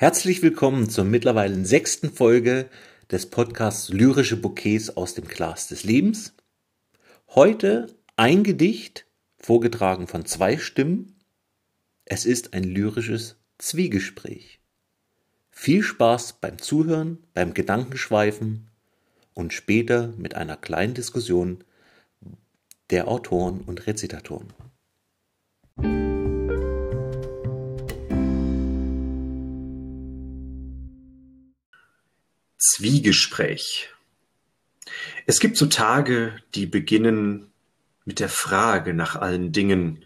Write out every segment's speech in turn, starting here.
Herzlich willkommen zur mittlerweile sechsten Folge des Podcasts Lyrische Bouquets aus dem Glas des Lebens. Heute ein Gedicht, vorgetragen von zwei Stimmen. Es ist ein lyrisches Zwiegespräch. Viel Spaß beim Zuhören, beim Gedankenschweifen und später mit einer kleinen Diskussion der Autoren und Rezitatoren. Zwiegespräch. Es gibt so Tage, die beginnen mit der Frage nach allen Dingen.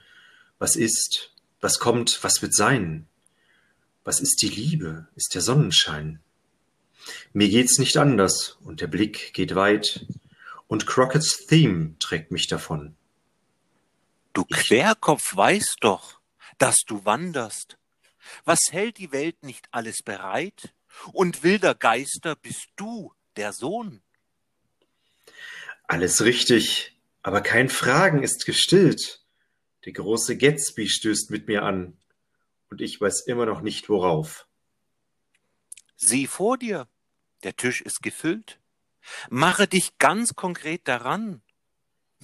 Was ist? Was kommt? Was wird sein? Was ist die Liebe? Ist der Sonnenschein? Mir geht's nicht anders und der Blick geht weit und Crockett's Theme trägt mich davon. Du Querkopf weißt doch, dass du wanderst. Was hält die Welt nicht alles bereit? Und wilder Geister bist du, der Sohn. Alles richtig, aber kein Fragen ist gestillt. Der große Gatsby stößt mit mir an, und ich weiß immer noch nicht worauf. Sieh vor dir, der Tisch ist gefüllt. Mache dich ganz konkret daran.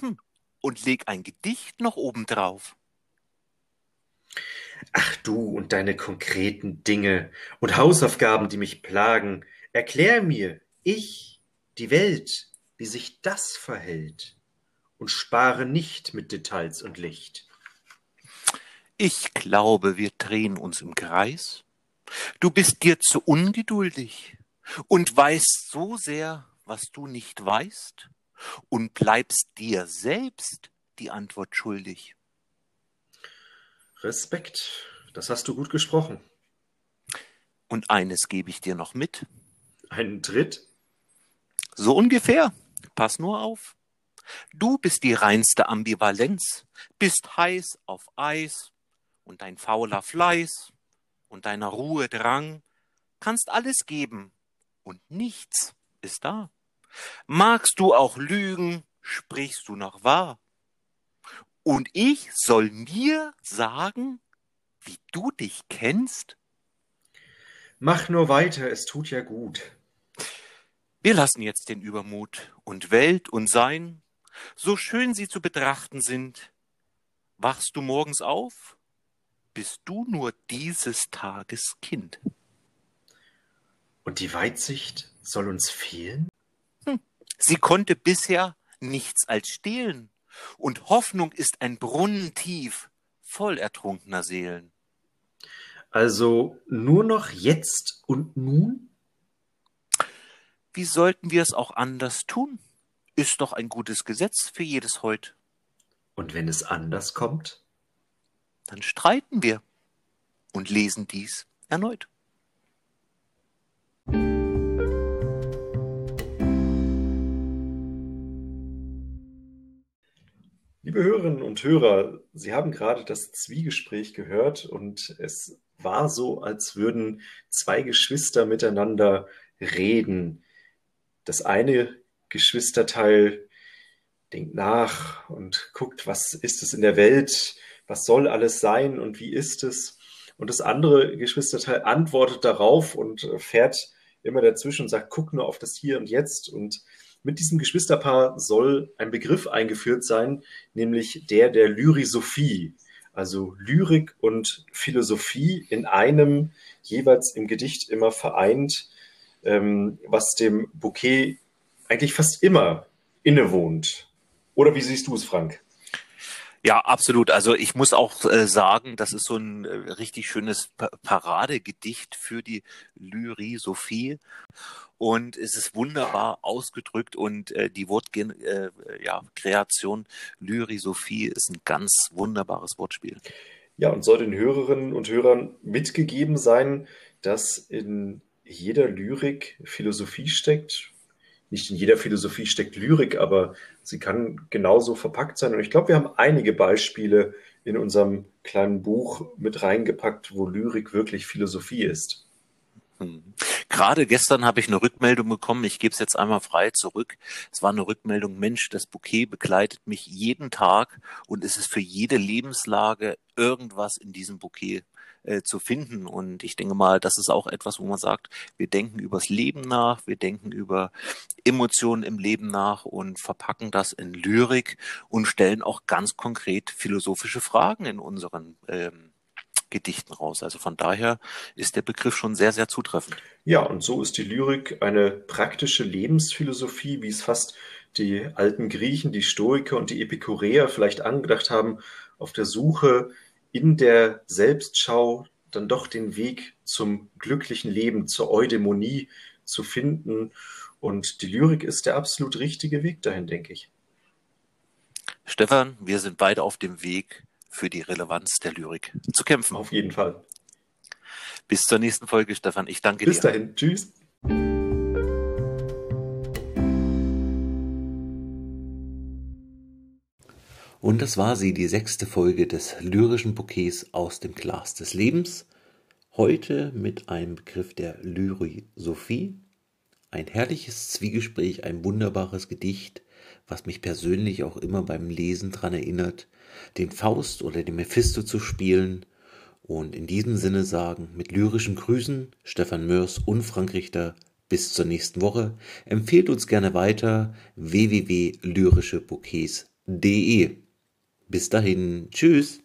Hm, und leg ein Gedicht noch obendrauf. Ach du und deine konkreten Dinge und Hausaufgaben, die mich plagen, erklär mir, ich, die Welt, wie sich das verhält, und spare nicht mit Details und Licht. Ich glaube, wir drehen uns im Kreis. Du bist dir zu ungeduldig und weißt so sehr, was du nicht weißt, und bleibst dir selbst die Antwort schuldig. Respekt, das hast du gut gesprochen. Und eines gebe ich dir noch mit. Einen Tritt? So ungefähr. Pass nur auf. Du bist die reinste Ambivalenz, bist heiß auf Eis und dein fauler Fleiß und deiner Ruhe Drang kannst alles geben und nichts ist da. Magst du auch lügen, sprichst du noch wahr. Und ich soll mir sagen, wie du dich kennst? Mach nur weiter, es tut ja gut. Wir lassen jetzt den Übermut und Welt und Sein, so schön sie zu betrachten sind. Wachst du morgens auf, bist du nur dieses Tages Kind. Und die Weitsicht soll uns fehlen? Hm, sie konnte bisher nichts als stehlen und Hoffnung ist ein Brunnen tief, voll ertrunkener Seelen. Also nur noch jetzt und nun? Wie sollten wir es auch anders tun? Ist doch ein gutes Gesetz für jedes Heut. Und wenn es anders kommt? Dann streiten wir und lesen dies erneut. Liebe Hörerinnen und Hörer, Sie haben gerade das Zwiegespräch gehört und es war so, als würden zwei Geschwister miteinander reden. Das eine Geschwisterteil denkt nach und guckt, was ist es in der Welt, was soll alles sein und wie ist es. Und das andere Geschwisterteil antwortet darauf und fährt immer dazwischen und sagt, guck nur auf das Hier und Jetzt und mit diesem Geschwisterpaar soll ein Begriff eingeführt sein, nämlich der der Lyrisophie, also Lyrik und Philosophie in einem jeweils im Gedicht immer vereint, ähm, was dem Bouquet eigentlich fast immer innewohnt. Oder wie siehst du es, Frank? Ja, absolut. Also ich muss auch äh, sagen, das ist so ein äh, richtig schönes pa Paradegedicht für die Lyrisophie und es ist wunderbar ausgedrückt und äh, die Wortkreation äh, ja, Kreation Lyrisophie ist ein ganz wunderbares Wortspiel. Ja, und soll den Hörerinnen und Hörern mitgegeben sein, dass in jeder Lyrik Philosophie steckt. Nicht in jeder Philosophie steckt Lyrik, aber sie kann genauso verpackt sein. Und ich glaube, wir haben einige Beispiele in unserem kleinen Buch mit reingepackt, wo Lyrik wirklich Philosophie ist. Gerade gestern habe ich eine Rückmeldung bekommen, ich gebe es jetzt einmal frei zurück. Es war eine Rückmeldung, Mensch, das Bouquet begleitet mich jeden Tag und es ist für jede Lebenslage irgendwas in diesem Bouquet äh, zu finden. Und ich denke mal, das ist auch etwas, wo man sagt, wir denken übers Leben nach, wir denken über Emotionen im Leben nach und verpacken das in Lyrik und stellen auch ganz konkret philosophische Fragen in unseren ähm, Gedichten raus. Also von daher ist der Begriff schon sehr, sehr zutreffend. Ja, und so ist die Lyrik eine praktische Lebensphilosophie, wie es fast die alten Griechen, die Stoiker und die Epikureer vielleicht angedacht haben, auf der Suche in der Selbstschau dann doch den Weg zum glücklichen Leben, zur Eudämonie zu finden. Und die Lyrik ist der absolut richtige Weg dahin, denke ich. Stefan, wir sind beide auf dem Weg, für die Relevanz der Lyrik zu kämpfen. Auf jeden Fall. Bis zur nächsten Folge, Stefan. Ich danke Bis dir. Bis dahin. Tschüss. Und das war sie, die sechste Folge des lyrischen Bouquets aus dem Glas des Lebens. Heute mit einem Begriff der Lyrisophie. Ein herrliches Zwiegespräch, ein wunderbares Gedicht, was mich persönlich auch immer beim Lesen daran erinnert, den Faust oder den Mephisto zu spielen. Und in diesem Sinne sagen, mit lyrischen Grüßen, Stefan Mörs und Frank Richter, bis zur nächsten Woche. Empfehlt uns gerne weiter www.lyrischebouquets.de. Bis dahin, tschüss.